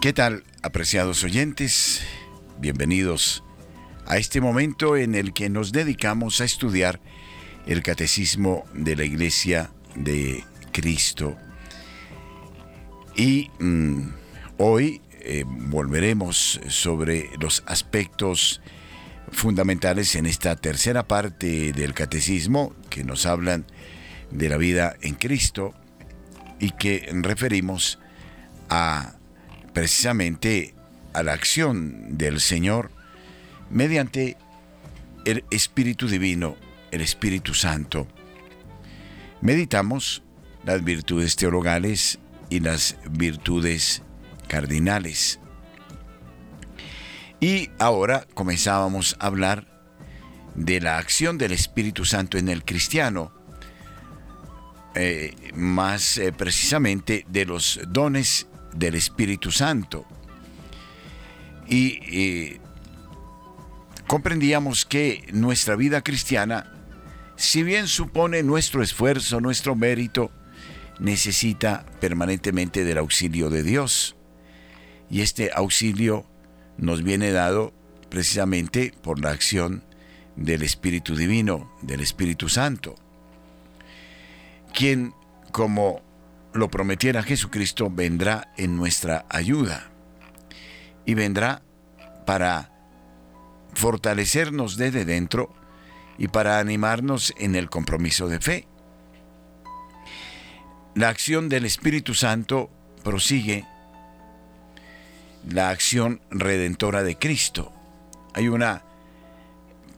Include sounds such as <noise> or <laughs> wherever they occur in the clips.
¿Qué tal, apreciados oyentes? Bienvenidos a este momento en el que nos dedicamos a estudiar el catecismo de la Iglesia de Cristo. Y mm, hoy eh, volveremos sobre los aspectos fundamentales en esta tercera parte del catecismo que nos hablan de la vida en Cristo y que referimos a precisamente a la acción del Señor mediante el Espíritu Divino, el Espíritu Santo. Meditamos las virtudes teologales y las virtudes cardinales. Y ahora comenzábamos a hablar de la acción del Espíritu Santo en el cristiano, eh, más eh, precisamente de los dones del Espíritu Santo. Y comprendíamos que nuestra vida cristiana, si bien supone nuestro esfuerzo, nuestro mérito, necesita permanentemente del auxilio de Dios. Y este auxilio nos viene dado precisamente por la acción del Espíritu Divino, del Espíritu Santo, quien, como lo prometiera Jesucristo, vendrá en nuestra ayuda y vendrá para fortalecernos desde dentro y para animarnos en el compromiso de fe. La acción del Espíritu Santo prosigue la acción redentora de Cristo. Hay una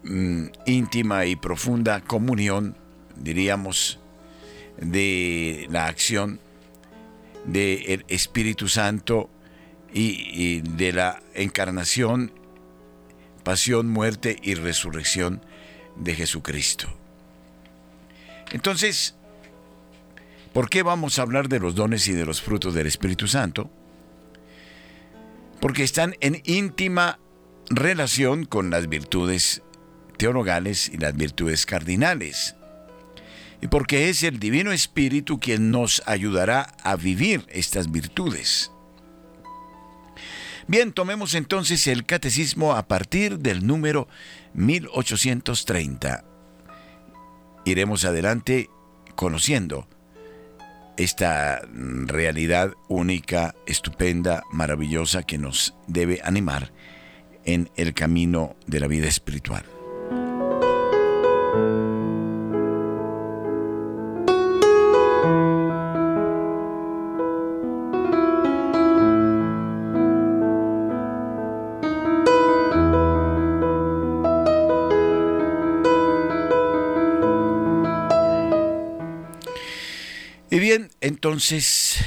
mm, íntima y profunda comunión, diríamos, de la acción del Espíritu Santo y, de la encarnación, pasión, muerte y resurrección de Jesucristo. Entonces, ¿por qué vamos a hablar de los dones y de los frutos del Espíritu Santo? Porque están en íntima relación con las virtudes teologales y las virtudes cardinales. Y porque es el Divino Espíritu quien nos ayudará a vivir estas virtudes. Bien, tomemos entonces el catecismo a partir del número 1830. Iremos adelante conociendo esta realidad única, estupenda, maravillosa que nos debe animar en el camino de la vida espiritual. Entonces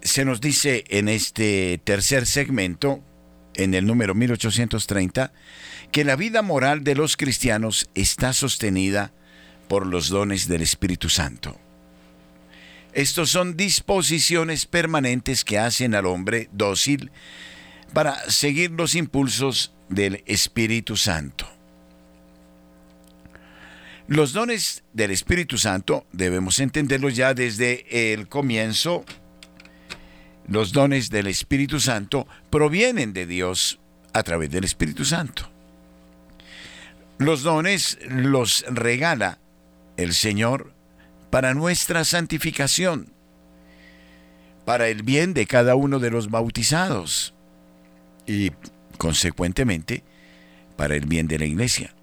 se nos dice en este tercer segmento, en el número 1830, que la vida moral de los cristianos está sostenida por los dones del Espíritu Santo. Estos son disposiciones permanentes que hacen al hombre dócil para seguir los impulsos del Espíritu Santo. Los dones del Espíritu Santo debemos entenderlos ya desde el comienzo. Los dones del Espíritu Santo provienen de Dios a través del Espíritu Santo. Los dones los regala el Señor para nuestra santificación, para el bien de cada uno de los bautizados y, consecuentemente, para el bien de la iglesia.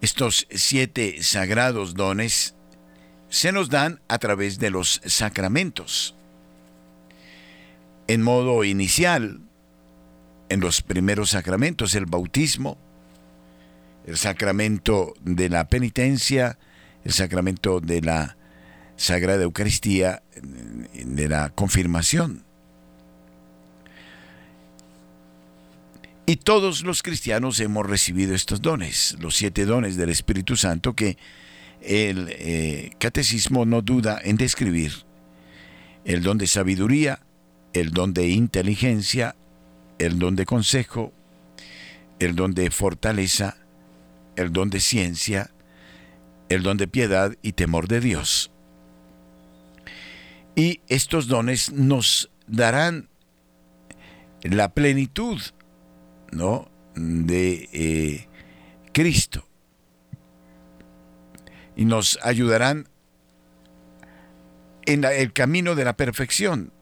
Estos siete sagrados dones se nos dan a través de los sacramentos. En modo inicial, en los primeros sacramentos, el bautismo, el sacramento de la penitencia, el sacramento de la Sagrada Eucaristía, de la confirmación. Y todos los cristianos hemos recibido estos dones, los siete dones del Espíritu Santo que el eh, catecismo no duda en describir. El don de sabiduría, el don de inteligencia, el don de consejo, el don de fortaleza, el don de ciencia, el don de piedad y temor de Dios. Y estos dones nos darán la plenitud ¿no? de eh, Cristo y nos ayudarán en el camino de la perfección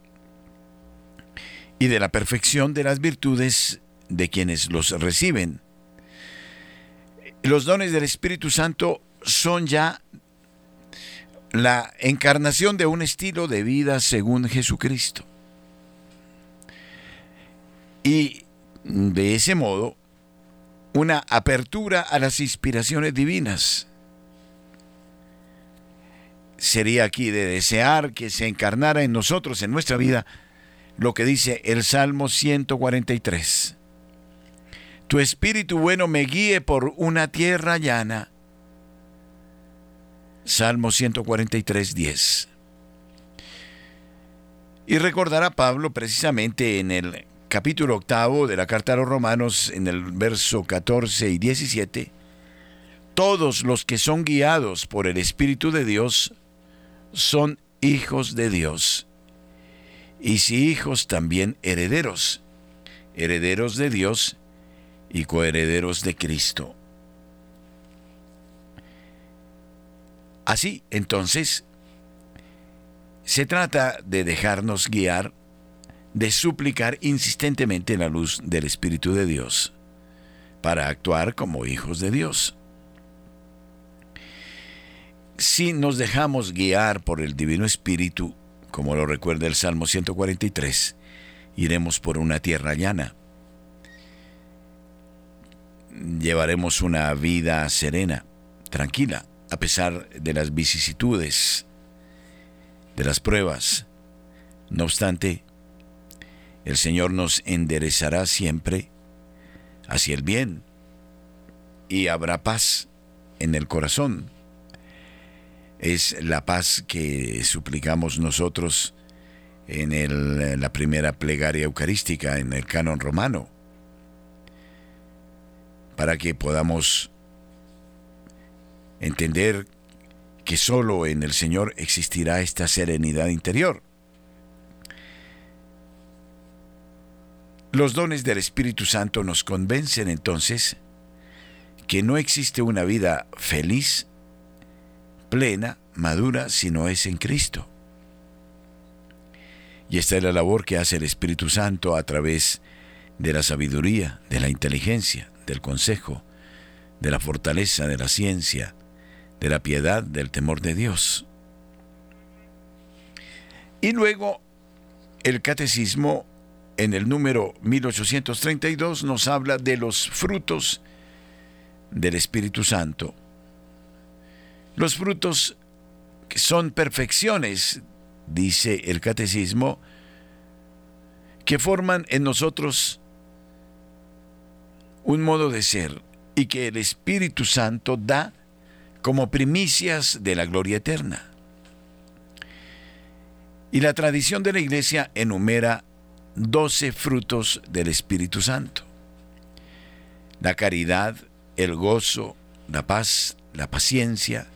y de la perfección de las virtudes de quienes los reciben. Los dones del Espíritu Santo son ya la encarnación de un estilo de vida según Jesucristo. Y de ese modo, una apertura a las inspiraciones divinas. Sería aquí de desear que se encarnara en nosotros, en nuestra vida, lo que dice el Salmo 143. Tu espíritu bueno me guíe por una tierra llana. Salmo 143, 10. Y recordará Pablo precisamente en el capítulo octavo de la carta a los romanos, en el verso 14 y 17, todos los que son guiados por el Espíritu de Dios son hijos de Dios. Y si hijos también herederos, herederos de Dios y coherederos de Cristo. Así, entonces, se trata de dejarnos guiar de suplicar insistentemente la luz del Espíritu de Dios para actuar como hijos de Dios. Si nos dejamos guiar por el Divino Espíritu, como lo recuerda el Salmo 143, iremos por una tierra llana. Llevaremos una vida serena, tranquila, a pesar de las vicisitudes, de las pruebas. No obstante, el Señor nos enderezará siempre hacia el bien y habrá paz en el corazón. Es la paz que suplicamos nosotros en la primera plegaria eucarística, en el canon romano, para que podamos entender que solo en el Señor existirá esta serenidad interior. Los dones del Espíritu Santo nos convencen entonces que no existe una vida feliz, plena, madura, si no es en Cristo. Y esta es la labor que hace el Espíritu Santo a través de la sabiduría, de la inteligencia, del consejo, de la fortaleza, de la ciencia, de la piedad, del temor de Dios. Y luego el catecismo en el número 1832 nos habla de los frutos del Espíritu Santo. Los frutos son perfecciones, dice el catecismo, que forman en nosotros un modo de ser y que el Espíritu Santo da como primicias de la gloria eterna. Y la tradición de la Iglesia enumera doce frutos del Espíritu Santo. La caridad, el gozo, la paz, la paciencia,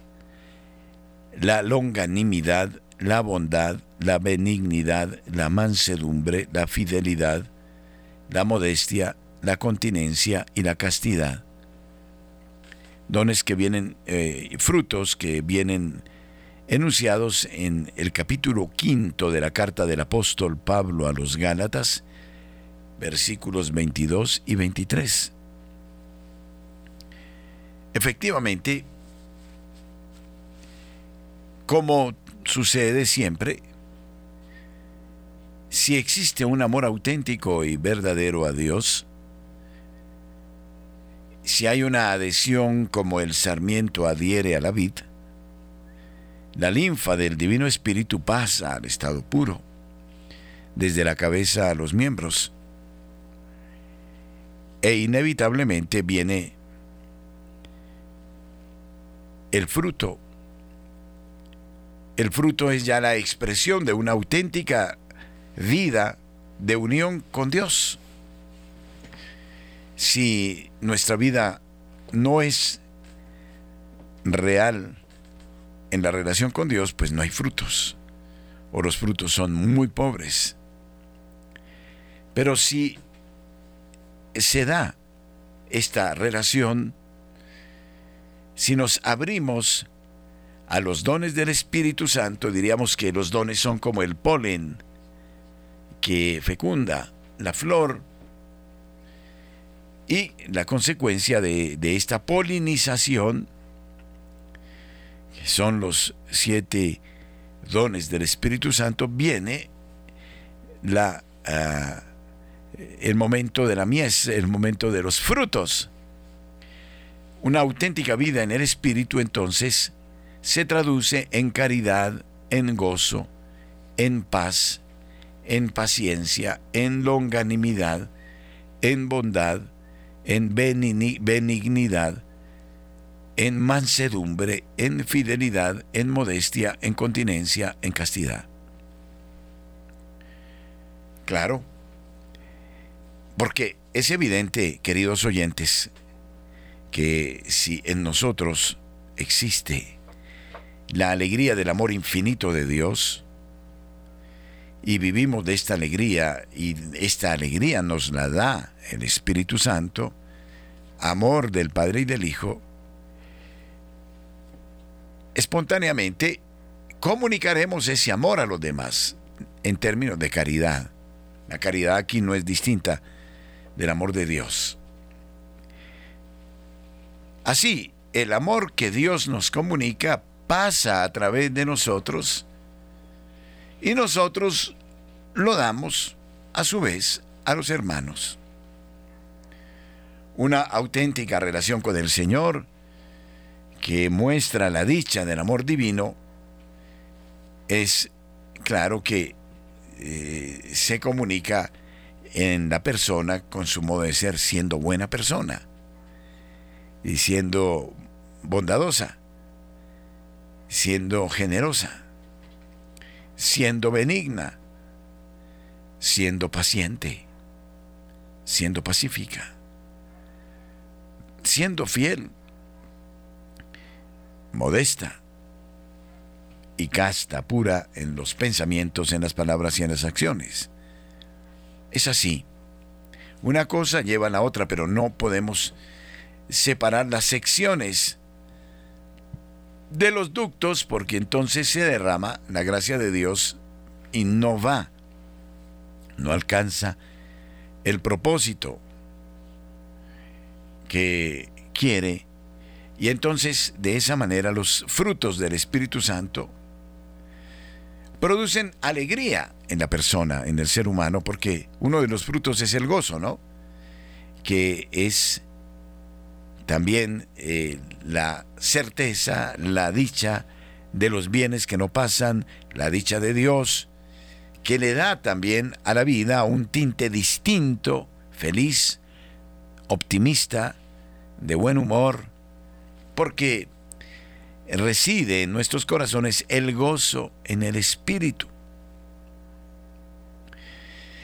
la longanimidad, la bondad, la benignidad, la mansedumbre, la fidelidad, la modestia, la continencia y la castidad. Dones que vienen, eh, frutos que vienen enunciados en el capítulo quinto de la carta del apóstol Pablo a los Gálatas, versículos 22 y 23. Efectivamente, como sucede siempre, si existe un amor auténtico y verdadero a Dios, si hay una adhesión como el sarmiento adhiere a la vid, la linfa del Divino Espíritu pasa al estado puro, desde la cabeza a los miembros, e inevitablemente viene el fruto. El fruto es ya la expresión de una auténtica vida de unión con Dios. si nuestra vida no es real en la relación con Dios, pues no hay frutos, o los frutos son muy pobres. Pero si se da esta relación, si nos abrimos a los dones del Espíritu Santo, diríamos que los dones son como el polen que fecunda la flor y la consecuencia de, esta polinización, que son los siete dones del Espíritu Santo, viene la, ah, el momento de la mies, el momento de los frutos. Una auténtica vida en el Espíritu entonces se traduce en caridad, en gozo, en paz, en paciencia, en longanimidad, en bondad, en benignidad, en mansedumbre, en fidelidad, en modestia, en continencia, en castidad. Claro, porque es evidente, queridos oyentes, que si en nosotros existe la alegría del amor infinito de Dios, y vivimos de esta alegría, y esta alegría nos la da el Espíritu Santo, amor del Padre y del Hijo, espontáneamente comunicaremos ese amor a los demás en términos de caridad. La caridad aquí no es distinta del amor de Dios. Así, el amor que Dios nos comunica pasa a través de nosotros y nosotros lo damos a su vez a los hermanos. Una auténtica relación con el Señor que muestra la dicha del amor divino es claro que eh, se comunica en la persona con su modo de ser siendo buena persona y siendo bondadosa siendo generosa, siendo benigna, siendo paciente, siendo pacífica, siendo fiel, modesta y casta, pura en los pensamientos, en las palabras y en las acciones. Es así. Una cosa lleva a la otra, pero no podemos separar las secciones de los ductos porque entonces se derrama la gracia de Dios y no va, no alcanza el propósito que quiere y entonces de esa manera los frutos del Espíritu Santo producen alegría en la persona, en el ser humano, porque uno de los frutos es el gozo, ¿no? Que es también eh, la certeza, la dicha de los bienes que no pasan, la dicha de Dios, que le da también a la vida un tinte distinto, feliz, optimista, de buen humor, porque reside en nuestros corazones el gozo en el Espíritu.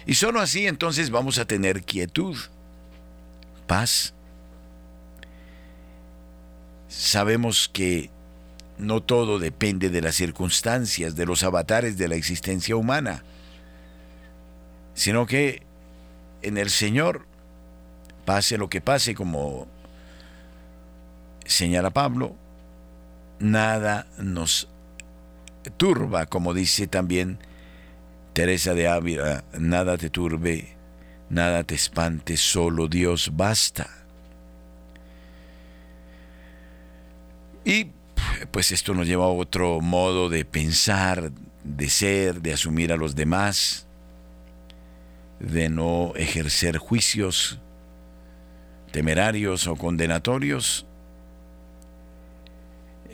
Y sólo así entonces vamos a tener quietud, paz, Sabemos que no todo depende de las circunstancias, de los avatares de la existencia humana, sino que en el Señor, pase lo que pase, como señala Pablo, nada nos turba, como dice también Teresa de Ávila, nada te turbe, nada te espante, solo Dios basta. Y pues esto nos lleva a otro modo de pensar, de ser, de asumir a los demás, de no ejercer juicios temerarios o condenatorios.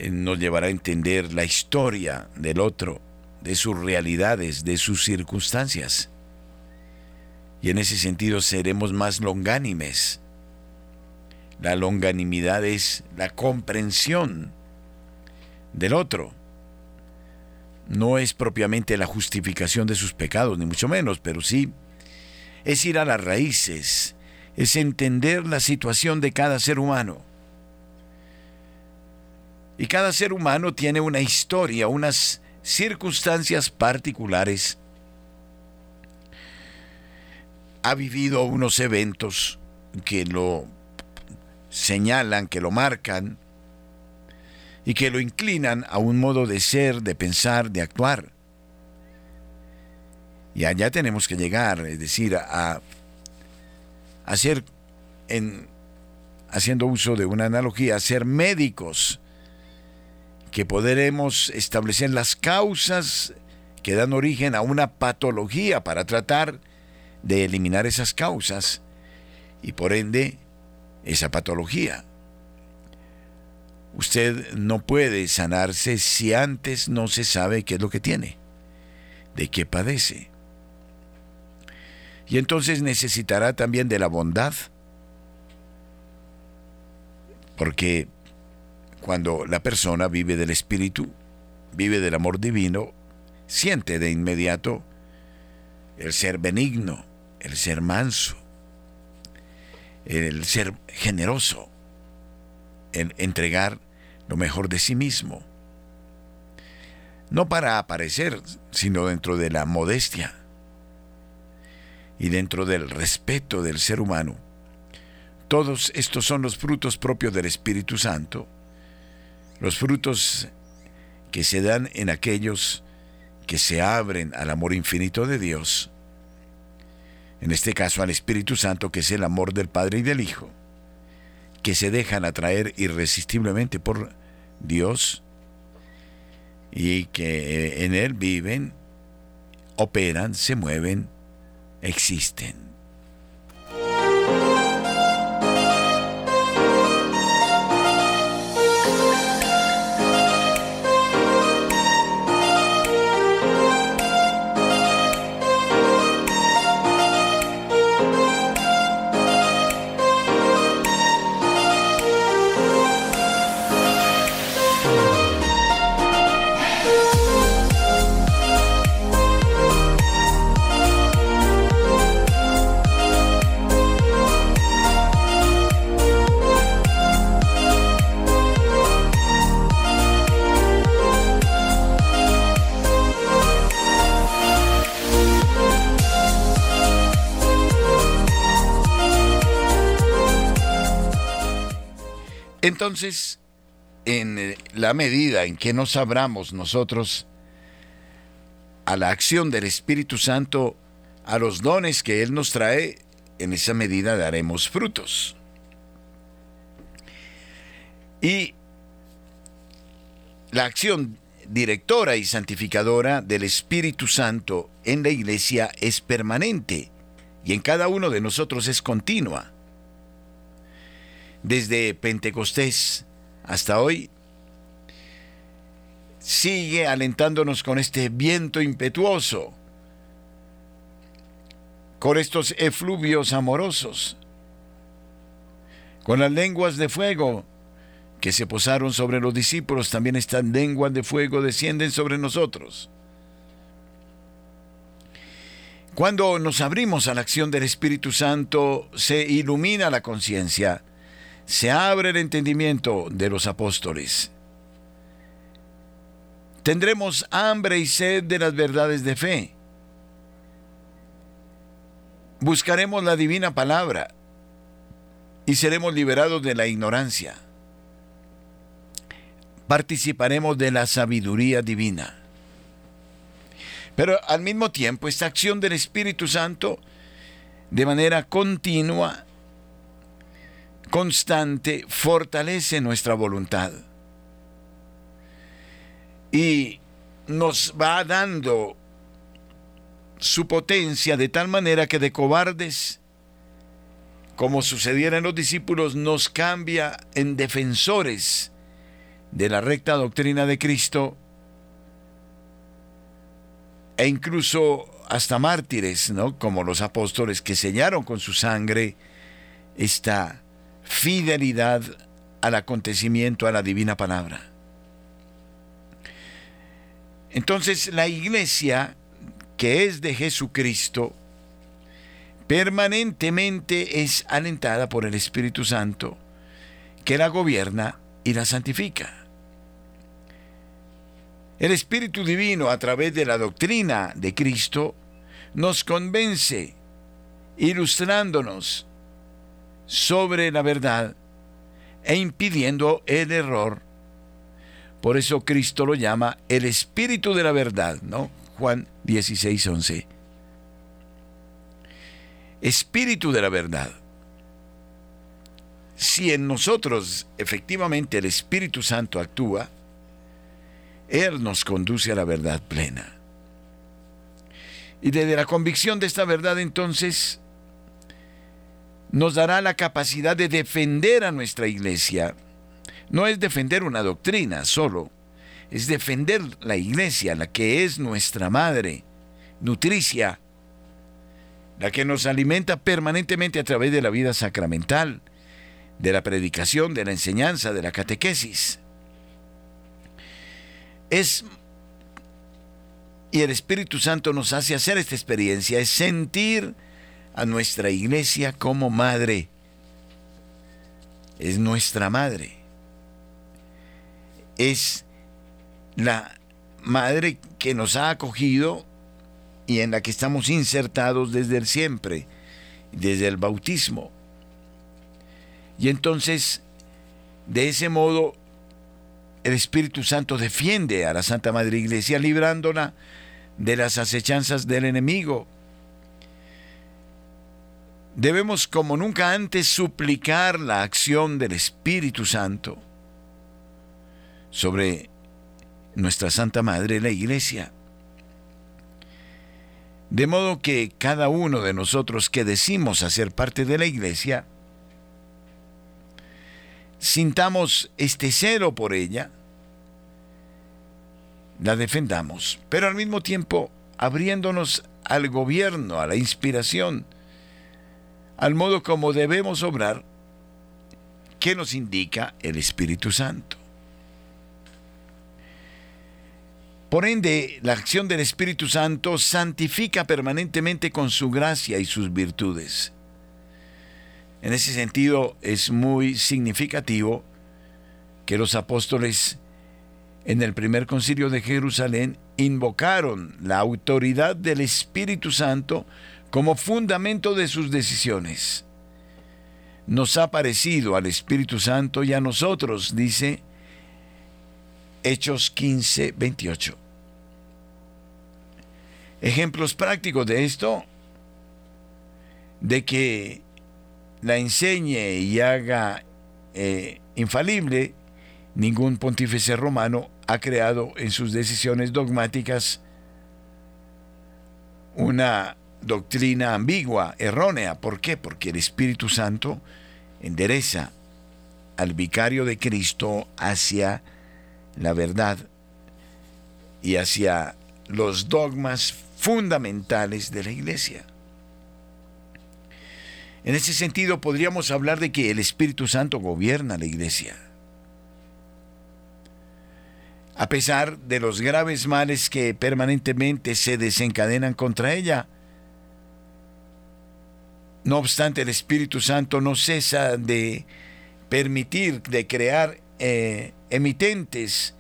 Eh, nos llevará a entender la historia del otro, de sus realidades, de sus circunstancias. Y en ese sentido seremos más longánimes la longanimidad es la comprensión del otro. No es propiamente la justificación de sus pecados, ni mucho menos, pero sí es ir a las raíces, es entender la situación de cada ser humano. Y cada ser humano tiene una historia, unas circunstancias particulares. Ha vivido unos eventos que lo señalan, que lo marcan y que lo inclinan a un modo de ser, de pensar, de actuar. Y allá tenemos que llegar, es decir, a, hacer, en, haciendo uso de una analogía, a ser médicos, que podremos establecer las causas que dan origen a una patología para tratar de eliminar esas causas y por ende esa patología. Usted no puede sanarse si antes no se sabe qué es lo que tiene, de qué padece. Y entonces necesitará también de la bondad, porque cuando la persona vive del Espíritu, vive del amor divino, siente de inmediato el ser benigno, el ser manso, el ser generoso, el entregar lo mejor de sí mismo. No para aparecer, sino dentro de la modestia y dentro del respeto del ser humano. Todos estos son los frutos propios del Espíritu Santo, los frutos que se dan en aquellos que se abren al amor infinito de Dios, en este caso al Espíritu Santo, que es el amor del Padre y del Hijo, que se dejan atraer irresistiblemente por Dios y que en Él viven, operan, se mueven, existen. Entonces, en eh, la medida en que nos abramos nosotros a la acción del Espíritu Santo, a los dones que Él nos trae, en esa medida daremos frutos. Y la acción directora y santificadora del Espíritu Santo en la iglesia es permanente y en cada uno de nosotros es continua desde Pentecostés hasta hoy, sigue alentándonos con este viento impetuoso, con estos efluvios amorosos, con las lenguas de fuego que se posaron sobre los discípulos, también estas lenguas de fuego descienden sobre nosotros. Cuando nos abrimos a la acción del Espíritu Santo, se ilumina la conciencia se abre el entendimiento de los apóstoles. Tendremos hambre y sed de las verdades de fe. Buscaremos la divina palabra y seremos liberados de la ignorancia. Participaremos de la sabiduría divina. Pero al mismo tiempo, esta acción del Espíritu Santo, de manera continua, constante fortalece nuestra voluntad y nos va dando su potencia de tal manera que de cobardes, como sucediera en los discípulos, nos cambia en defensores de la recta doctrina de Cristo e incluso hasta mártires, ¿no? Como los apóstoles que sellaron con su sangre esta fidelidad al acontecimiento, a la divina palabra. Entonces la iglesia, que es de Jesucristo, permanentemente es alentada por el Espíritu Santo, que la gobierna y la santifica. El Espíritu Divino, a través de la doctrina de Cristo, nos convence, ilustrándonos sobre la verdad e impidiendo el error. Por eso Cristo lo llama el Espíritu de la verdad, ¿no? Juan 16, 11. Espíritu de la verdad. Si en nosotros efectivamente el Espíritu Santo actúa, Él nos conduce a la verdad plena. Y desde la convicción de esta verdad entonces nos dará la capacidad de defender a nuestra iglesia. No es defender una doctrina solo, es defender la iglesia, la que es nuestra madre, nutricia, la que nos alimenta permanentemente a través de la vida sacramental, de la predicación, de la enseñanza, de la catequesis. Es y el Espíritu Santo nos hace hacer esta experiencia, es sentir a nuestra iglesia como madre. Es nuestra madre. Es la madre que nos ha acogido y en la que estamos insertados desde el siempre, desde el bautismo. Y entonces, de ese modo, el Espíritu Santo defiende a la Santa Madre Iglesia, librándola de las acechanzas del enemigo. Debemos como nunca antes suplicar la acción del Espíritu Santo sobre nuestra Santa Madre, la Iglesia. De modo que cada uno de nosotros que decimos hacer parte de la Iglesia, sintamos este celo por ella, la defendamos, pero al mismo tiempo abriéndonos al gobierno, a la inspiración, al modo como debemos obrar, que nos indica el Espíritu Santo. Por ende, la acción del Espíritu Santo santifica permanentemente con su gracia y sus virtudes. En ese sentido, es muy significativo que los apóstoles en el primer concilio de Jerusalén invocaron la autoridad del Espíritu Santo como fundamento de sus decisiones. Nos ha parecido al Espíritu Santo y a nosotros, dice Hechos 15, 28. Ejemplos prácticos de esto, de que la enseñe y haga eh, infalible, ningún pontífice romano ha creado en sus decisiones dogmáticas una doctrina ambigua, errónea. ¿Por qué? Porque el Espíritu Santo endereza al vicario de Cristo hacia la verdad y hacia los dogmas fundamentales de la iglesia. En ese sentido podríamos hablar de que el Espíritu Santo gobierna la iglesia a pesar de los graves males que permanentemente se desencadenan contra ella. No obstante, el Espíritu Santo no cesa de permitir, de crear eh, emitentes,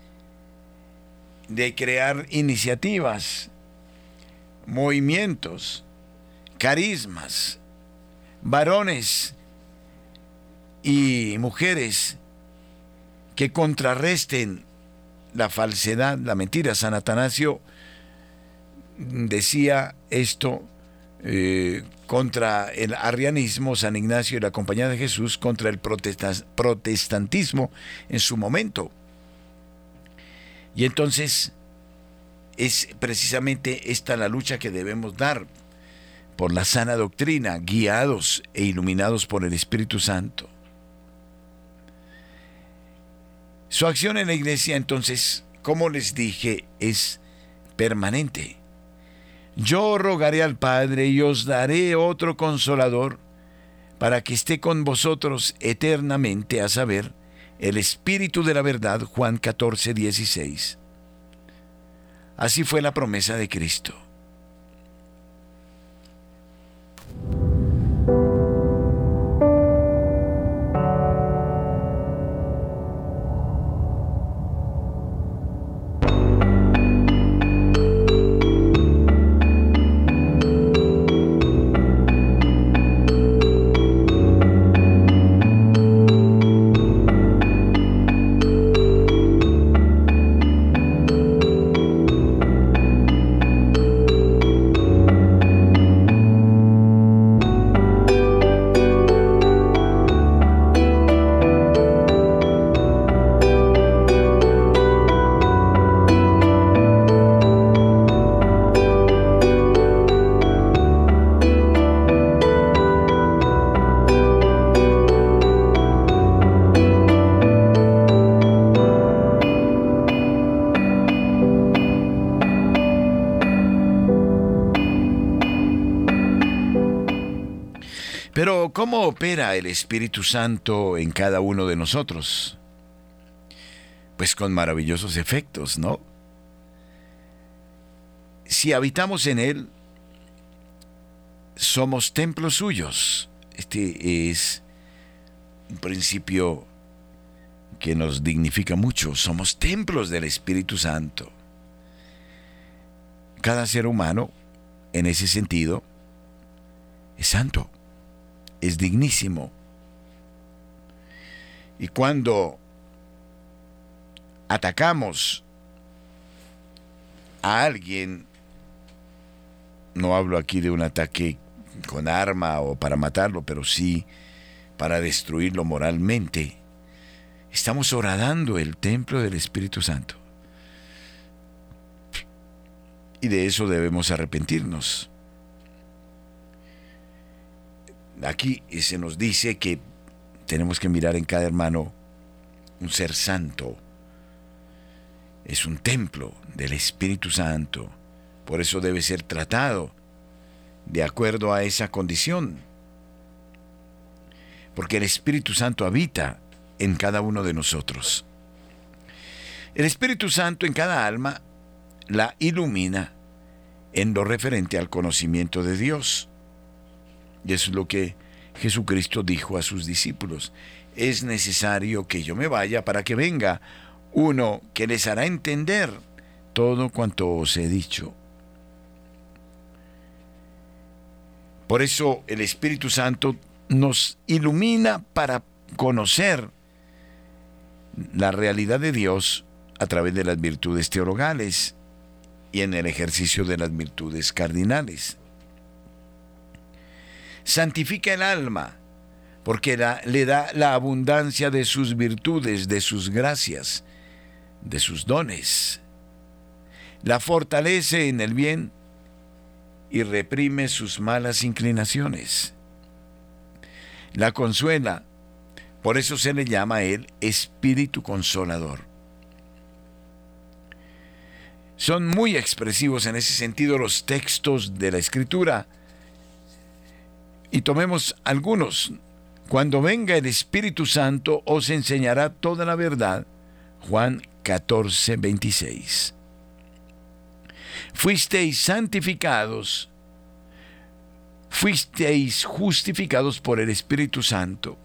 de crear iniciativas, movimientos, carismas, varones y mujeres que contrarresten la falsedad, la mentira. San Atanasio decía esto eh, contra el arrianismo, San Ignacio y la Compañía de Jesús, contra el protestantismo en su momento. Y entonces es precisamente esta la lucha que debemos dar por la sana doctrina, guiados e iluminados por el Espíritu Santo. Su acción en la iglesia entonces, como les dije, es permanente. Yo rogaré al Padre y os daré otro consolador para que esté con vosotros eternamente, a saber, el Espíritu de la verdad, Juan 14, 16. Así fue la promesa de Cristo. Opera el Espíritu Santo en cada uno de nosotros? Pues con maravillosos efectos, ¿no? Si habitamos en Él, somos templos suyos. Este es un principio que nos dignifica mucho. Somos templos del Espíritu Santo. Cada ser humano, en ese sentido, es santo es dignísimo. Y cuando atacamos a alguien, no hablo aquí de un ataque con arma o para matarlo, pero sí para destruirlo moralmente, estamos horadando el templo del Espíritu Santo. Y de eso debemos arrepentirnos. Aquí se nos dice que tenemos que mirar en cada hermano un ser santo. Es un templo del Espíritu Santo. Por eso debe ser tratado de acuerdo a esa condición. Porque el Espíritu Santo habita en cada uno de nosotros. El Espíritu Santo en cada alma la ilumina en lo referente al conocimiento de Dios. Y eso es lo que Jesucristo dijo a sus discípulos. Es necesario que yo me vaya para que venga uno que les hará entender todo cuanto os he dicho. Por eso el Espíritu Santo nos ilumina para conocer la realidad de Dios a través de las virtudes teologales y en el ejercicio de las virtudes cardinales santifica el alma, porque le da la abundancia de sus virtudes, de sus gracias, de sus dones. La fortalece en el bien y reprime sus malas inclinaciones. La consuela, por eso se le llama a él Espíritu Consolador. Son muy expresivos en ese sentido los textos de la Escritura, y tomemos algunos. Cuando venga el Espíritu Santo os enseñará toda la verdad. Juan 14, 26. Fuisteis santificados, fuisteis justificados por el Espíritu Santo.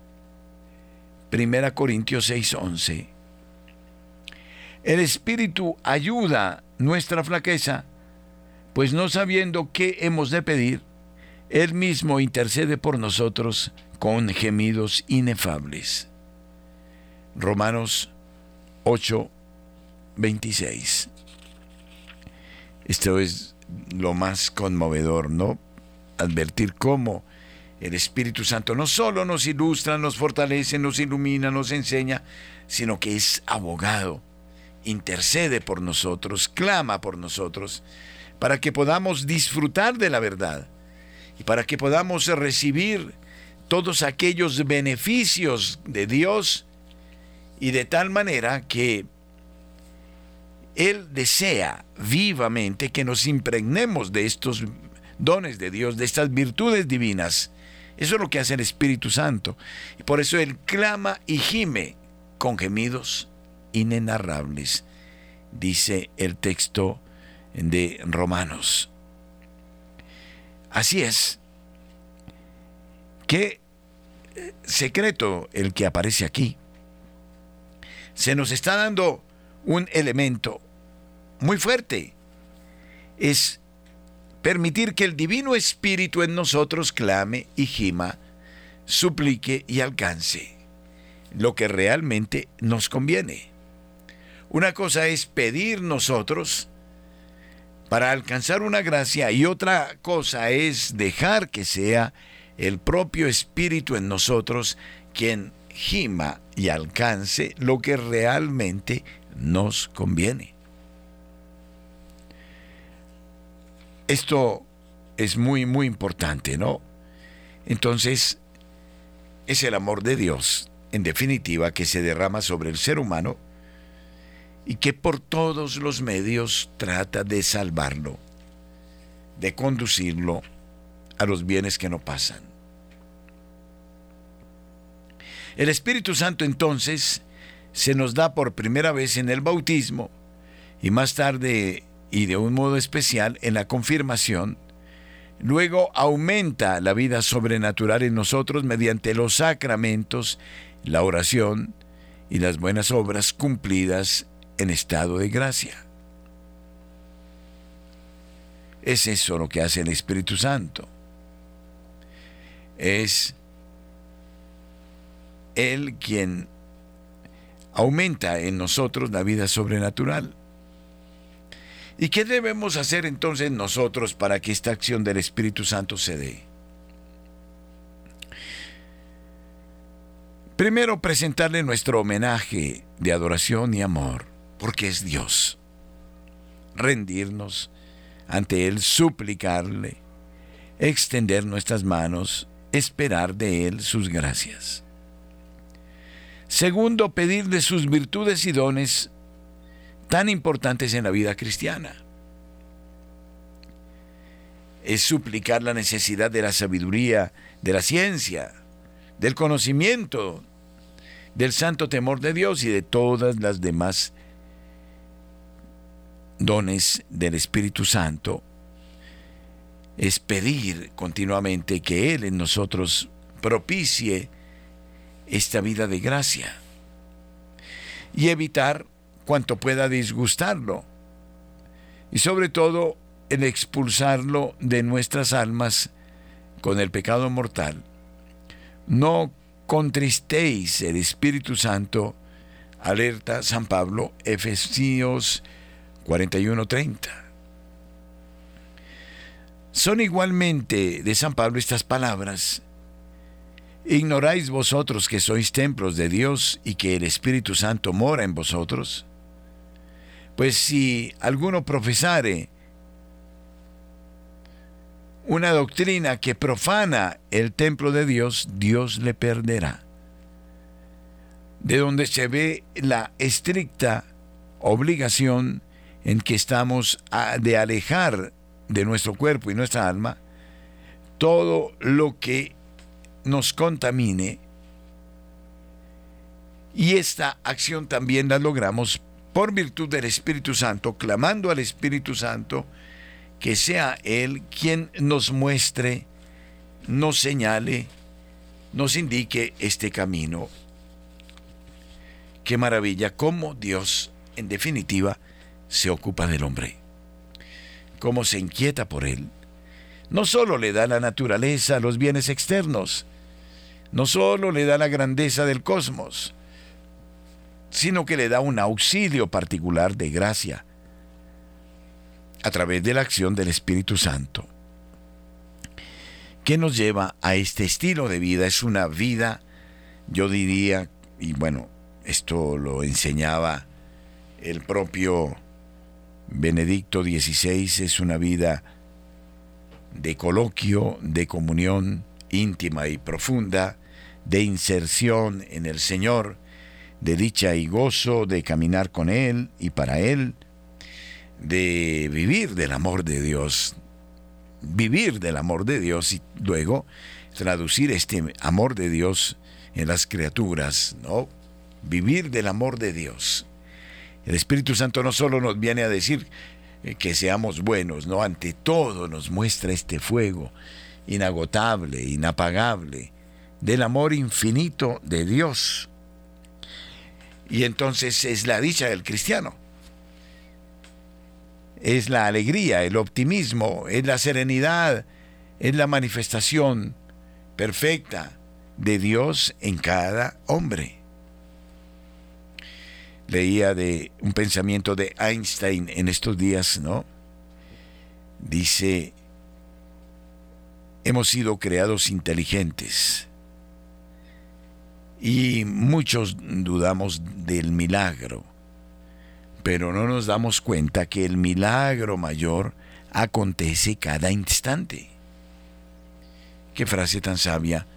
1 Corintios 6, 11. El Espíritu ayuda nuestra flaqueza, pues no sabiendo qué hemos de pedir, él mismo intercede por nosotros con gemidos inefables. Romanos 8, 26. Esto es lo más conmovedor, ¿no? Advertir cómo el Espíritu Santo no solo nos ilustra, nos fortalece, nos ilumina, nos enseña, sino que es abogado, intercede por nosotros, clama por nosotros, para que podamos disfrutar de la verdad y para que podamos recibir todos aquellos beneficios de Dios y de tal manera que Él desea vivamente que nos impregnemos de estos dones de Dios, de estas virtudes divinas. Eso es lo que hace el Espíritu Santo. Y por eso Él clama y gime con gemidos inenarrables, dice el texto de Romanos. Así es. Qué secreto el que aparece aquí. Se nos está dando un elemento muy fuerte. Es permitir que el Divino Espíritu en nosotros clame y gima, suplique y alcance lo que realmente nos conviene. Una cosa es pedir nosotros para alcanzar una gracia y otra cosa es dejar que sea el propio Espíritu en nosotros quien gima y alcance lo que realmente nos conviene. Esto es muy, muy importante, ¿no? Entonces, es el amor de Dios, en definitiva, que se derrama sobre el ser humano y que por todos los medios trata de salvarlo, de conducirlo a los bienes que no pasan. El Espíritu Santo entonces se nos da por primera vez en el bautismo y más tarde y de un modo especial en la confirmación. Luego aumenta la vida sobrenatural en nosotros mediante los sacramentos, la oración y las buenas obras cumplidas en estado de gracia. Es eso lo que hace el Espíritu Santo. Es Él quien aumenta en nosotros la vida sobrenatural. ¿Y qué debemos hacer entonces nosotros para que esta acción del Espíritu Santo se dé? Primero, presentarle nuestro homenaje de adoración y amor, porque es Dios. Rendirnos ante Él, suplicarle, extender nuestras manos, esperar de Él sus gracias. Segundo, pedirle sus virtudes y dones tan importantes en la vida cristiana. Es suplicar la necesidad de la sabiduría, de la ciencia, del conocimiento, del santo temor de Dios y de todas las demás dones del Espíritu Santo. Es pedir continuamente que Él en nosotros propicie esta vida de gracia y evitar cuanto pueda disgustarlo y sobre todo el expulsarlo de nuestras almas con el pecado mortal. No contristéis el Espíritu Santo, alerta San Pablo, Efesios 41:30. Son igualmente de San Pablo estas palabras ¿Ignoráis vosotros que sois templos de Dios y que el Espíritu Santo mora en vosotros? Pues si alguno profesare una doctrina que profana el templo de Dios, Dios le perderá. De donde se ve la estricta obligación en que estamos de alejar de nuestro cuerpo y nuestra alma todo lo que nos contamine. Y esta acción también la logramos por virtud del Espíritu Santo, clamando al Espíritu Santo que sea Él quien nos muestre, nos señale, nos indique este camino. Qué maravilla, cómo Dios, en definitiva, se ocupa del hombre, cómo se inquieta por Él. No solo le da la naturaleza, los bienes externos, no solo le da la grandeza del cosmos, sino que le da un auxilio particular de gracia a través de la acción del Espíritu Santo. ¿Qué nos lleva a este estilo de vida? Es una vida, yo diría, y bueno, esto lo enseñaba el propio Benedicto XVI, es una vida de coloquio, de comunión íntima y profunda, de inserción en el Señor, de dicha y gozo de caminar con Él y para Él, de vivir del amor de Dios, vivir del amor de Dios y luego traducir este amor de Dios en las criaturas, ¿no? Vivir del amor de Dios. El Espíritu Santo no solo nos viene a decir eh, que seamos buenos, no, ante todo nos muestra este fuego inagotable, inapagable, del amor infinito de Dios. Y entonces es la dicha del cristiano. Es la alegría, el optimismo, es la serenidad, es la manifestación perfecta de Dios en cada hombre. Leía de un pensamiento de Einstein en estos días, ¿no? Dice, hemos sido creados inteligentes y muchos dudamos del milagro, pero no nos damos cuenta que el milagro mayor acontece cada instante. Qué frase tan sabia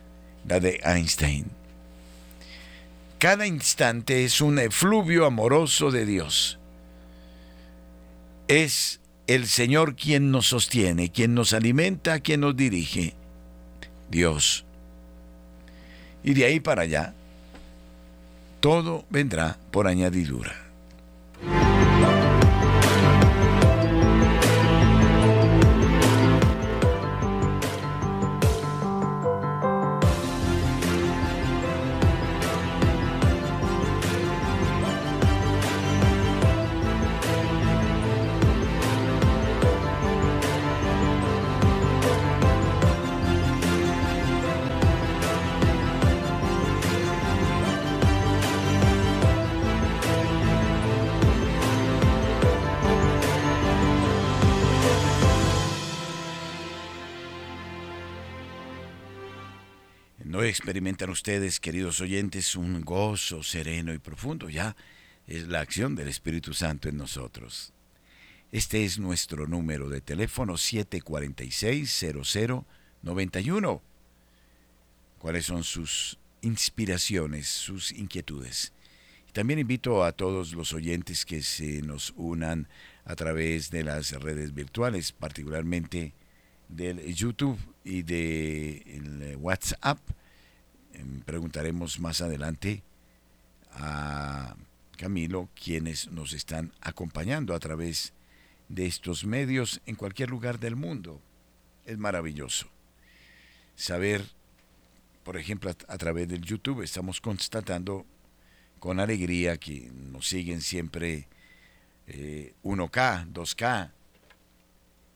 la de Einstein. Cada instante es un efluvio amoroso de Dios. Es el Señor quien nos sostiene, quien nos alimenta, quien nos dirige. Dios y de ahí para allá, todo vendrá por añadidura. Experimentan ustedes, queridos oyentes, un gozo sereno y profundo. Ya es la acción del Espíritu Santo en nosotros. Este es nuestro número de teléfono 746-0091. ¿Cuáles son sus inspiraciones, sus inquietudes? También invito a todos los oyentes que se nos unan a través de las redes virtuales, particularmente del YouTube y de WhatsApp preguntaremos más adelante a Camilo quienes nos están acompañando a través de estos medios en cualquier lugar del mundo. Es maravilloso saber, por ejemplo, a, través del YouTube estamos constatando con alegría que nos siguen siempre 1K, eh, 2K.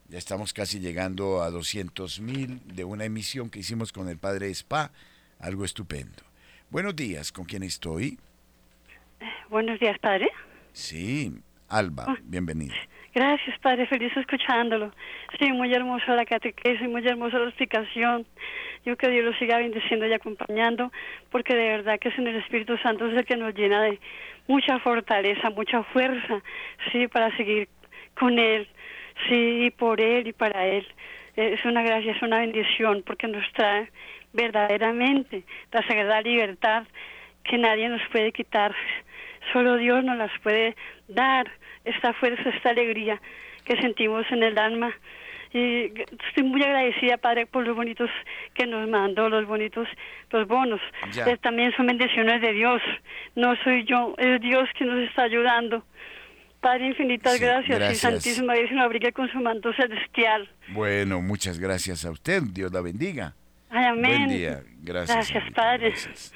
Ya estamos casi llegando a 200 mil de una emisión que hicimos con el padre Spa algo estupendo. Buenos días, ¿con quién estoy? Buenos días, padre. Sí, Alba, oh. bienvenida. Gracias, padre, feliz escuchándolo. Sí, muy hermosa la catequesis, muy hermosa la explicación. Yo que Dios lo siga bendiciendo y acompañando, porque de verdad que es en el Espíritu Santo es el que nos llena de mucha fortaleza, mucha fuerza, sí, para seguir con Él, sí, por Él y para Él. Es una gracia, es una bendición, porque nos trae verdaderamente la sagrada libertad que nadie nos puede quitar. Solo Dios nos las puede dar, esta fuerza, esta alegría que sentimos en el alma. Y estoy muy agradecida, Padre, por los bonitos que nos mandó, los bonitos, los bonos. también son bendiciones de Dios. No soy yo, es Dios que nos está ayudando. Padre, infinitas gracias, gracias, y Santísima Virgen abrigue con su manto celestial. Bueno, muchas gracias a usted. Dios la bendiga. Ay, amén. Buen día. Gracias. Gracias, Padre. buenos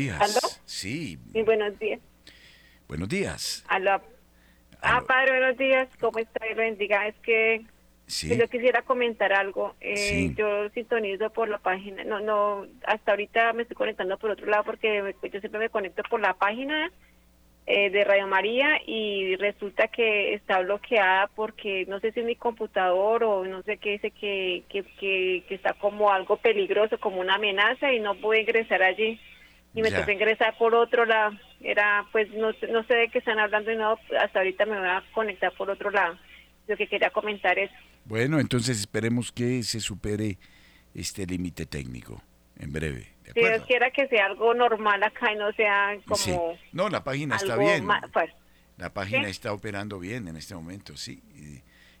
días. ¿Aló? Sí. Sí, buenos días. Buenos días. Aló. Ah, padre, buenos días. ¿Cómo está? Bendiga. Es que sí. yo quisiera comentar algo. Eh, Yo sintonizo por la página. No, no, hasta ahorita me estoy conectando por otro lado porque yo siempre me conecto por la página eh, de Radio María y resulta que está bloqueada porque no sé si es mi computador o no sé qué dice que, que, que, que está como algo peligroso, como una amenaza y no puedo ingresar allí y me tocó ingresar por otro lado. Era, pues, no, no sé de qué están hablando y no, hasta ahorita me voy a conectar por otro lado. Lo que quería comentar es... Bueno, entonces esperemos que se supere este límite técnico en breve. si Dios quiera que sea algo normal acá y no sea como... No, la página está bien. Pues, la página está operando bien en este momento, sí.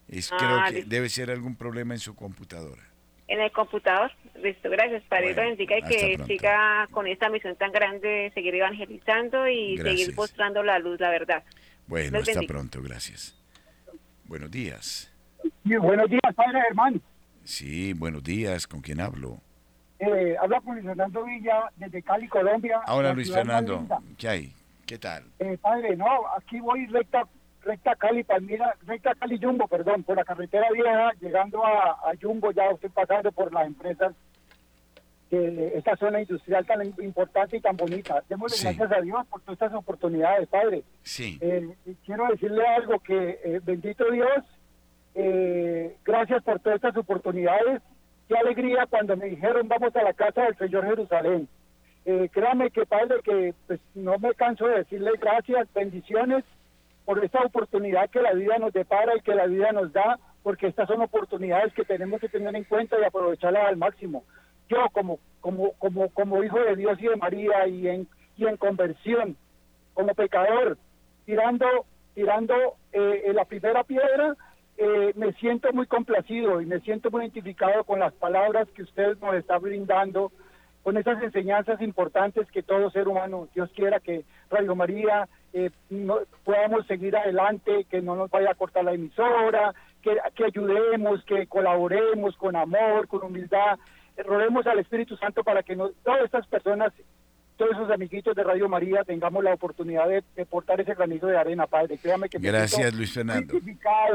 Es, creo ah, que debe ser algún problema en su computadora en el computador. Listo, gracias. Para bueno, bendiga y que siga con esta misión tan grande, seguir evangelizando y seguir mostrando la luz, la verdad. Bueno, hasta pronto, gracias. Buenos días. buenos días, padre hermano. Sí, buenos días. ¿Con quién hablo? Eh, habla con Luis Fernando Villa desde Cali, Colombia. Ahora, Luis Fernando, ¿qué hay? ¿Qué tal? Eh, padre, no, aquí voy recta recta Cali, Palmira, recta Cali Jumbo, perdón, por la carretera vieja, llegando a, a Jumbo, ya estoy pasando por las empresas de esta zona industrial tan importante y tan bonita. Démosle gracias a Dios por todas estas oportunidades, Padre. Sí. Eh, quiero decirle algo que, eh, bendito Dios, eh, gracias por todas estas oportunidades. Qué alegría cuando me dijeron vamos a la casa del Señor Jerusalén. créame que, Padre, que pues, no me canso de decirle gracias, bendiciones por esta oportunidad que la vida nos depara y que la vida nos da, porque estas son oportunidades que tenemos que tener en cuenta y aprovecharlas al máximo. Yo como como como como hijo de Dios y de María y en y en conversión, como pecador, tirando tirando eh, la primera piedra, eh, me siento muy complacido y me siento muy identificado con las palabras que usted nos está brindando, con esas enseñanzas importantes que todo ser humano, Dios quiera que Radio María eh, podamos seguir adelante, que no nos vaya a cortar la emisora, que, que ayudemos, que colaboremos con amor, con humildad, roguemos al Espíritu Santo para que todas estas personas todos esos amiguitos de Radio María tengamos la oportunidad de, portar ese granito de arena, Padre. Créame que Gracias, Luis Fernando.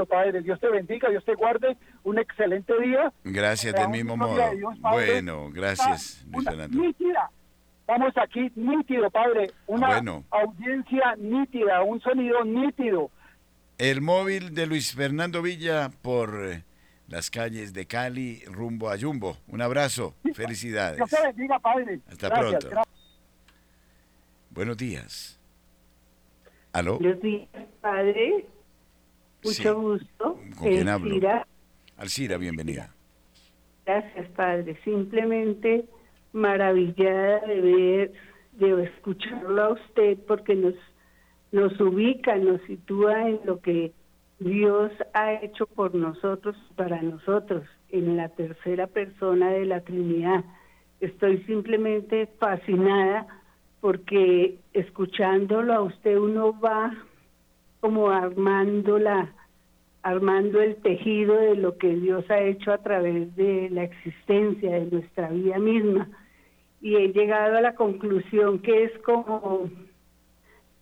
Padre. Dios te bendiga, Dios te guarde. Un excelente día. Gracias, del mismo modo. bueno, gracias, Luis Fernando. Nítida. Vamos aquí, nítido, Padre. Una audiencia nítida, un sonido nítido. El móvil de Luis Fernando Villa por eh, las calles de Cali rumbo a Jumbo. Un abrazo, felicidades. Dios te bendiga, Padre. Hasta pronto. Buenos días. ¿Aló? Buenos días, padre. Mucho gusto. ¿Con quién hablo? Alcira, bienvenida. Gracias, padre. Simplemente maravillada de ver, de escucharlo a usted porque nos, nos ubica, nos sitúa en lo que Dios ha hecho por nosotros, para nosotros, en la tercera persona de la Trinidad. Estoy simplemente fascinada porque escuchándolo a usted uno va como armando la armando el tejido de lo que Dios ha hecho a través de la existencia de nuestra vida misma y he llegado a la conclusión que es como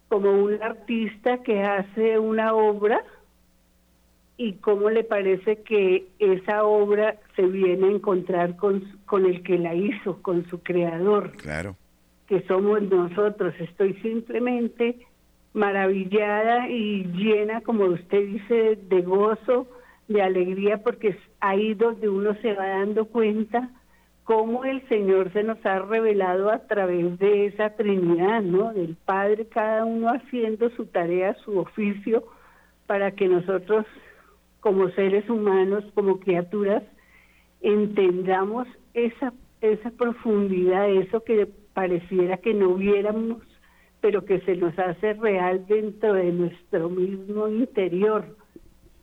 como un artista que hace una obra y cómo le parece que esa obra se viene a encontrar con, con el que la hizo, con su creador. Claro que somos nosotros. Estoy simplemente maravillada y llena, como usted dice, de gozo, de alegría, porque es ahí donde uno se va dando cuenta cómo el Señor se nos ha revelado a través de esa Trinidad, ¿no? Del Padre, cada uno haciendo su tarea, su oficio, para que nosotros, como seres humanos, como criaturas, entendamos esa, esa profundidad, eso que pareciera que no viéramos, pero que se nos hace real dentro de nuestro mismo interior.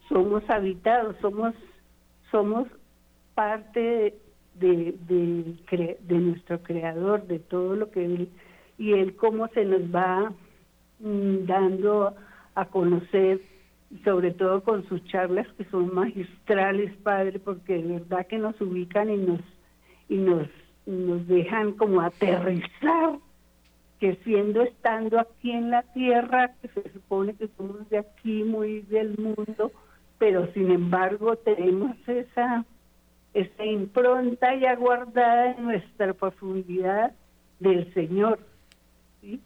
Somos habitados, somos, somos parte de, de, nuestro creador, de todo lo que él, y él cómo se nos va mm, dando a conocer, sobre todo con sus charlas que son magistrales, Padre, porque de verdad que nos ubican y nos, y nos nos dejan como aterrizar, que siendo estando aquí en la tierra, que se supone que somos de aquí, muy del mundo, pero sin embargo tenemos esa, esa impronta ya guardada en nuestra profundidad del Señor. ¿sí?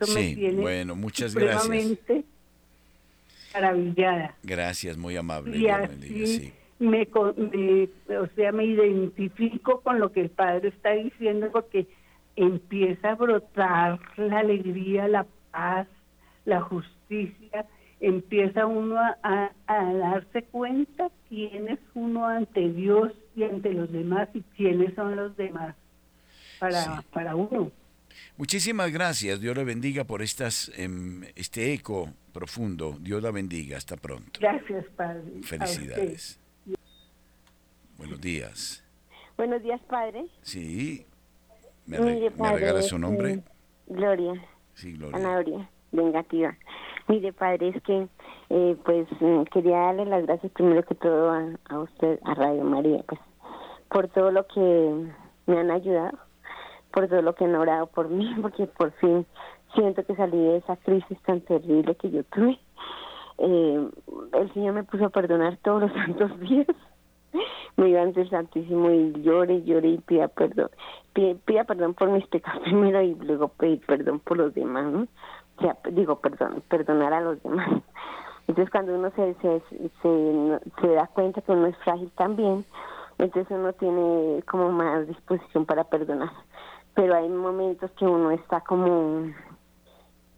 Eso me tiene bueno, muchas gracias. Maravillada. Gracias, muy amable. Y así, me, o sea, me identifico con lo que el padre está diciendo porque empieza a brotar la alegría, la paz, la justicia, empieza uno a, darse cuenta quién es uno ante Dios y ante los demás y quiénes son los demás para, para uno. Muchísimas gracias, Dios le bendiga por estas, em, este eco profundo, Dios la bendiga, hasta pronto. Gracias, Padre. Felicidades. Buenos días. Buenos días, padre. Sí. ¿Me, regala su nombre? Gloria. Sí, Gloria. Ana Gloria, vengativa. Mire, padre, es que eh, pues mm, quería darle las gracias primero que todo a, usted, a Radio María, pues por todo lo que me han ayudado, por todo lo que han orado por mí, <laughs> porque por fin siento que salí de esa crisis tan terrible que yo tuve. Eh, el Señor me puso a perdonar todos los <laughs> santos días me iba ante el Santísimo y llore, llore y pida perdón. Pida, perdón por mis pecados <laughs> primero y luego pedir perdón por los demás, digo, perdón, perdonar a los demás. Entonces cuando uno se, se, se da cuenta que uno es frágil también, entonces uno tiene como más disposición para perdonar. Pero hay momentos que uno está como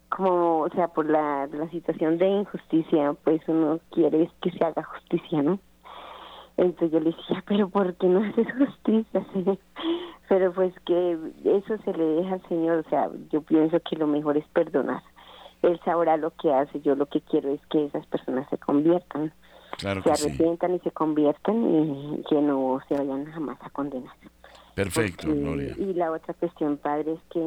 como, o sea, por la, la situación de injusticia, pues uno quiere que se haga justicia, ¿no? Entonces yo le decía, <laughs> pero ¿por qué no haces justicia, Señor? <laughs> Pero pues que eso se le deja al Señor, o sea, yo pienso que lo mejor es perdonar. Él sabrá lo que hace, yo lo que quiero es que esas personas se conviertan, claro se arrepientan y se conviertan y que no se vayan jamás a condenar. Perfecto, Gloria. Y la otra cuestión, Padre, es que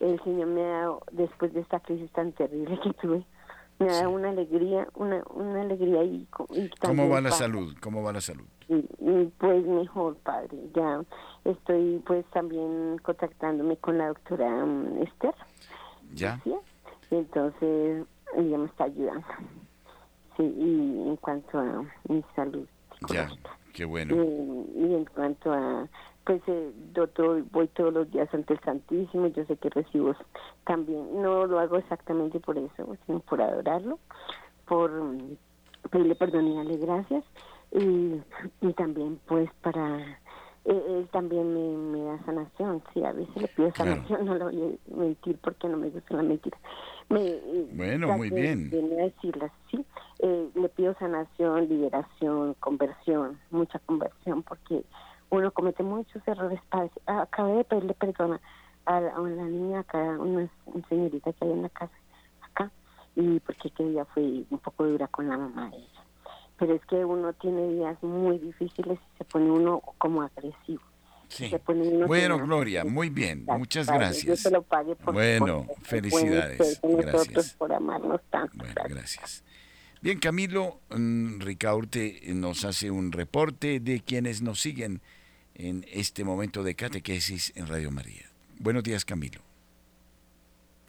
el Señor me ha dado, después de esta crisis tan terrible que tuve, me da una alegría, una, una alegría y, ¿Cómo va la salud? ¿Cómo va la salud? Pues mejor, padre. Ya estoy pues también contactándome con la doctora um, Esther. ¿Ya? Entonces ella me está ayudando. Sí, y en cuanto a mi salud. Ya, qué bueno. y en cuanto a pues eh, yo voy todos los días ante el Santísimo, yo sé que recibo también, no lo hago exactamente por eso, sino por adorarlo, por pedirle perdón y darle gracias, y, y también pues para, eh, él también me, me, da sanación, sí, a veces le pido sanación, no lo voy a mentir porque no me gusta la mentira. Me, eh, bueno, muy bien. decirlas, sí, le pido sanación, liberación, conversión, mucha conversión, porque uno comete muchos errores. Acabé de pedirle perdón a, la niña acá, una, señorita que hay en la casa, acá, y porque que ella fue un poco dura con la mamá de ella. Pero es que uno tiene días muy difíciles y se pone uno como agresivo. Sí. bueno, Gloria, muy bien, muchas gracias. bueno, felicidades. Gracias. por amarnos tanto. gracias. Bien, Camilo mm, Ricaurte nos hace un reporte de quienes nos siguen en este momento de catequesis en Radio María. Buenos días, Camilo.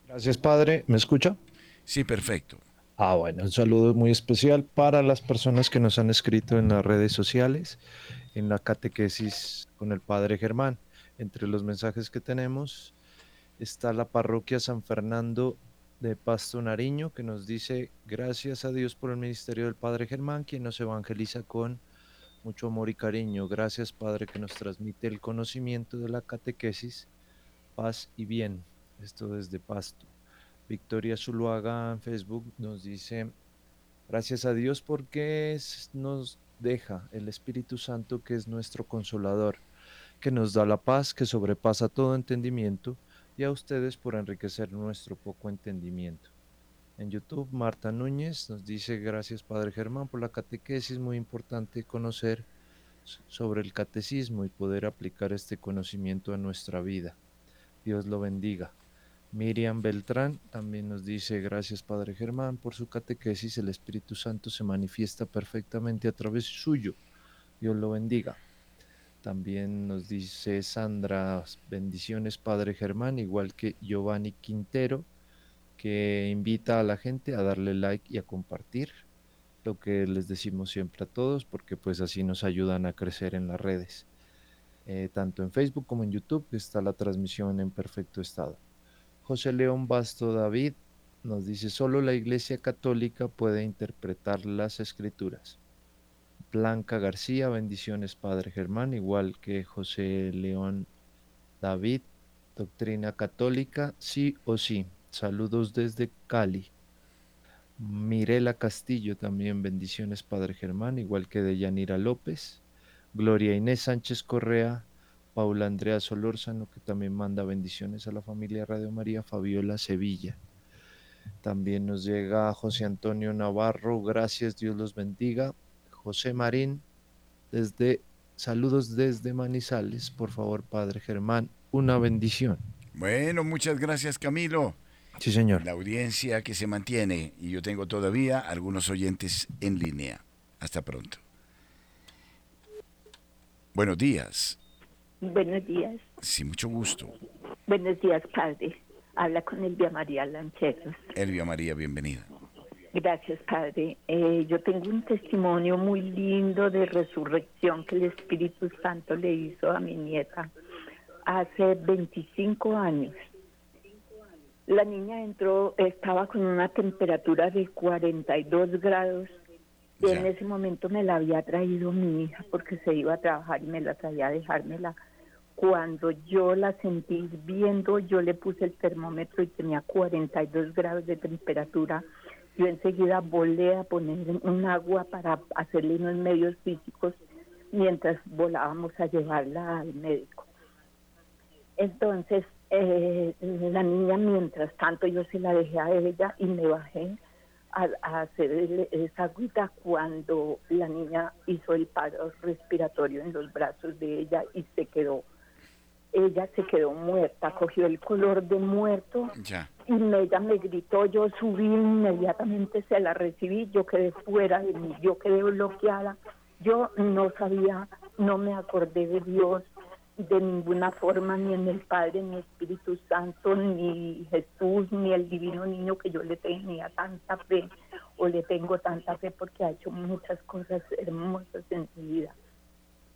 Gracias, Padre. ¿Me escucha? Sí, perfecto. Ah, bueno, un saludo muy especial para las personas que nos han escrito en las redes sociales, en la catequesis con el Padre Germán. Entre los mensajes que tenemos está la parroquia San Fernando de Pasto Nariño, que nos dice, gracias a Dios por el ministerio del Padre Germán, quien nos evangeliza con mucho amor y cariño. Gracias, Padre, que nos transmite el conocimiento de la catequesis, paz y bien. Esto desde Pasto. Victoria Zuluaga en Facebook nos dice, gracias a Dios porque nos deja el Espíritu Santo que es nuestro consolador, que nos da la paz que sobrepasa todo entendimiento y a ustedes por enriquecer nuestro poco entendimiento. En YouTube, Marta Núñez nos dice, gracias Padre Germán por la catequesis, muy importante conocer sobre el catecismo y poder aplicar este conocimiento a nuestra vida. Dios lo bendiga. Miriam Beltrán también nos dice, gracias Padre Germán por su catequesis, el Espíritu Santo se manifiesta perfectamente a través suyo. Dios lo bendiga. También nos dice Sandra, bendiciones Padre Germán, igual que Giovanni Quintero que invita a la gente a darle like y a compartir lo que les decimos siempre a todos, porque pues así nos ayudan a crecer en las redes. Eh, tanto en Facebook como en YouTube está la transmisión en perfecto estado. José León Basto David nos dice, solo la Iglesia Católica puede interpretar las escrituras. Blanca García, bendiciones Padre Germán, igual que José León David, doctrina católica, sí o sí. Saludos desde Cali. Mirela Castillo también, bendiciones Padre Germán, igual que de Yanira López. Gloria Inés Sánchez Correa, Paula Andrea Solórzano, que también manda bendiciones a la familia Radio María, Fabiola Sevilla. También nos llega José Antonio Navarro, gracias, Dios los bendiga. José Marín, desde saludos desde Manizales, por favor, Padre Germán, una bendición. Bueno, muchas gracias, Camilo. Sí, señor. La audiencia que se mantiene y yo tengo todavía algunos oyentes en línea. Hasta pronto. Buenos días. Buenos días. Sí, mucho gusto. Buenos días, padre. Habla con Elvia María Lancheros. Elvia María, bienvenida. Gracias, padre. Eh, yo tengo un testimonio muy lindo de resurrección que el Espíritu Santo le hizo a mi nieta hace 25 años. La niña entró, estaba con una temperatura de 42 grados y en ese momento me la había traído mi hija porque se iba a trabajar y me la traía a dejármela Cuando yo la sentí viendo, yo le puse el termómetro y tenía 42 grados de temperatura. Yo enseguida volé a poner un agua para hacerle unos medios físicos mientras volábamos a llevarla al médico. Entonces, eh, la niña, mientras tanto, yo se la dejé a ella y me bajé a, hacer esa agüita cuando la niña hizo el paro respiratorio en los brazos de ella y se quedó. Ella se quedó muerta, cogió el color de muerto y ella me gritó, yo subí inmediatamente, se la recibí, yo quedé fuera de mí, yo quedé bloqueada, yo no sabía, no me acordé de Dios, de ninguna forma, ni en el Padre, ni Espíritu Santo, ni Jesús, ni el Divino Niño que yo le tenía tanta fe, o le tengo tanta fe porque ha hecho muchas cosas hermosas en mi vida.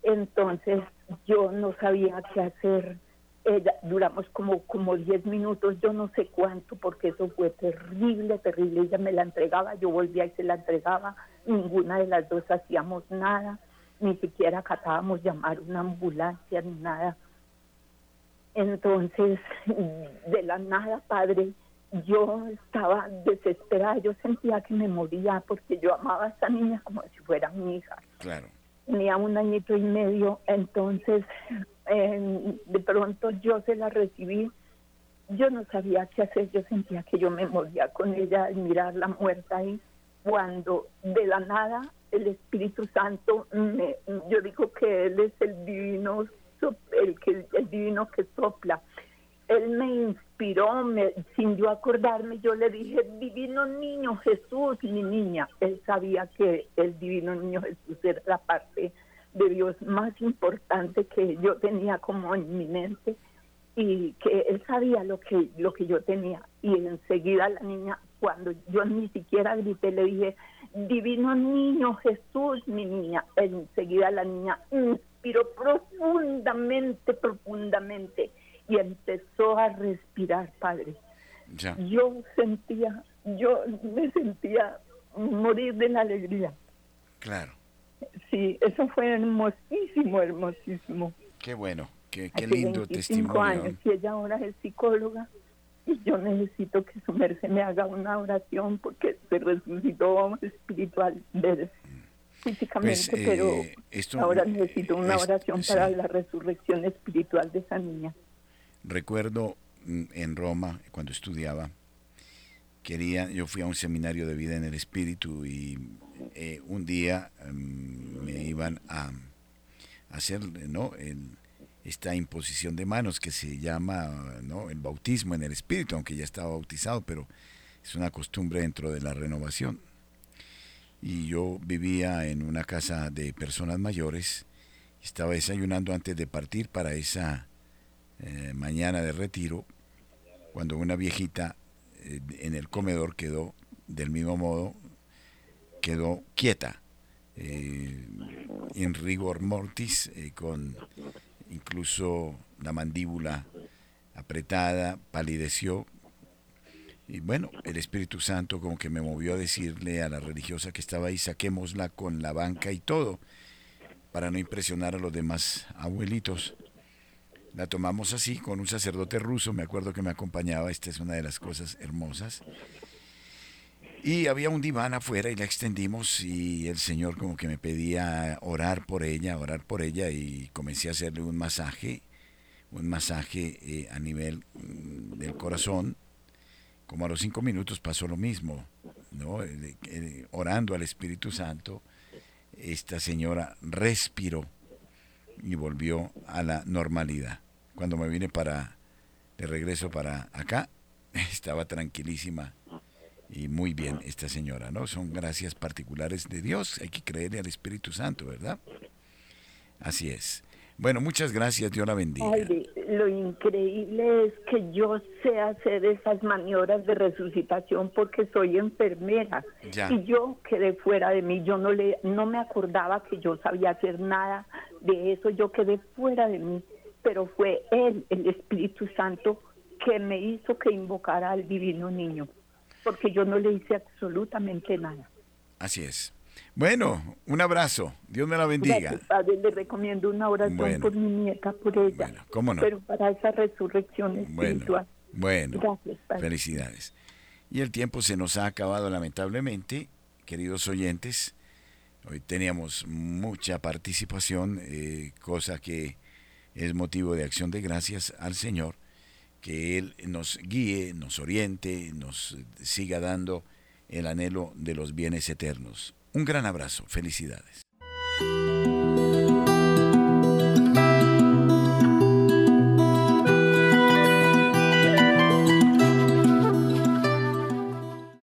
Entonces yo no sabía qué hacer. Ella, duramos como como 10 minutos, yo no sé cuánto, porque eso fue terrible, terrible. Ella me la entregaba, yo volvía y se la entregaba, ninguna de las dos hacíamos nada ni siquiera acatábamos llamar una ambulancia ni nada. Entonces, <laughs> de la nada, padre, yo estaba desesperada, yo sentía que me moría porque yo amaba a esa niña como si fuera mi hija. Claro. Tenía un añito y medio, entonces de pronto yo se la recibí. Yo no sabía qué hacer, yo sentía que yo me moría con ella al mirarla muerta ahí, cuando de la nada el Espíritu Santo, me, yo digo que Él es el divino, el, que, el divino que sopla. Él me inspiró, me, sin yo acordarme, yo le dije, divino niño Jesús, mi niña. Él sabía que el divino niño Jesús era la parte de Dios más importante que yo tenía como en mi mente y que él sabía lo que lo que yo tenía y enseguida la niña cuando yo ni siquiera grité le dije divino niño Jesús mi niña. Enseguida la niña inspiró profundamente profundamente y empezó a respirar padre. Yo sentía yo me sentía morir de la alegría. Claro. Sí eso fue hermosísimo hermosísimo. Qué bueno Qué, lindo testimonio. años y ella ahora es psicóloga y <laughs> yo necesito que su merced me haga una oración porque se resucitó espiritual físicamente, pues, pero eh, ahora necesito una oración para la resurrección espiritual de esa niña. Recuerdo mm, en Roma, cuando estudiaba, quería, yo fui a un seminario de vida en el espíritu y eh, un día mm, me iban a hacer ¿no? el, esta imposición de manos que se llama ¿no? el bautismo en el Espíritu, aunque ya estaba bautizado, pero es una costumbre dentro de la renovación. Y yo vivía en una casa de personas mayores, estaba desayunando antes de partir para esa eh, mañana de retiro, cuando una viejita eh, en el comedor quedó del mismo modo, quedó quieta, eh, en rigor mortis, con incluso la mandíbula apretada, palideció. Y bueno, el Espíritu Santo como que me movió a decirle a la religiosa que estaba ahí, saquémosla con la banca y todo, para no impresionar a los demás abuelitos. La tomamos así, con un sacerdote ruso, me acuerdo que me acompañaba, esta es una de las cosas hermosas. Y había un diván afuera y la extendimos y el Señor como que me pedía orar por ella, orar por ella y comencé a hacerle un masaje, un masaje eh, a nivel mm, del corazón. Como a los cinco minutos pasó lo mismo, ¿no? orando al Espíritu Santo, esta señora respiró y volvió a la normalidad. Cuando me vine para de regreso para acá, <laughs> estaba tranquilísima y muy bien esta señora, ¿no? Son gracias particulares de Dios, hay que creerle al Espíritu Santo, ¿verdad? Así es. Bueno, muchas gracias, Dios la bendiga. lo increíble es que yo sé hacer esas maniobras de resucitación porque soy enfermera y yo quedé fuera de mí, yo no le no me acordaba que yo sabía hacer nada de eso, yo quedé fuera de mí, pero fue él, el Espíritu Santo que me hizo que invocara al divino niño porque yo no le hice absolutamente nada. Así es. Bueno, un abrazo. Dios me la bendiga. padre. Le recomiendo una oración por mi nieta, por ella. Bueno, ¿cómo no? Pero para esa resurrección espiritual. Bueno, bueno felicidades. Y el tiempo se nos ha acabado lamentablemente, queridos oyentes. Hoy teníamos mucha participación, eh, cosa que es motivo de acción de gracias al Señor, que Él nos guíe, nos oriente, nos siga dando el anhelo de los bienes eternos. Un gran abrazo, felicidades.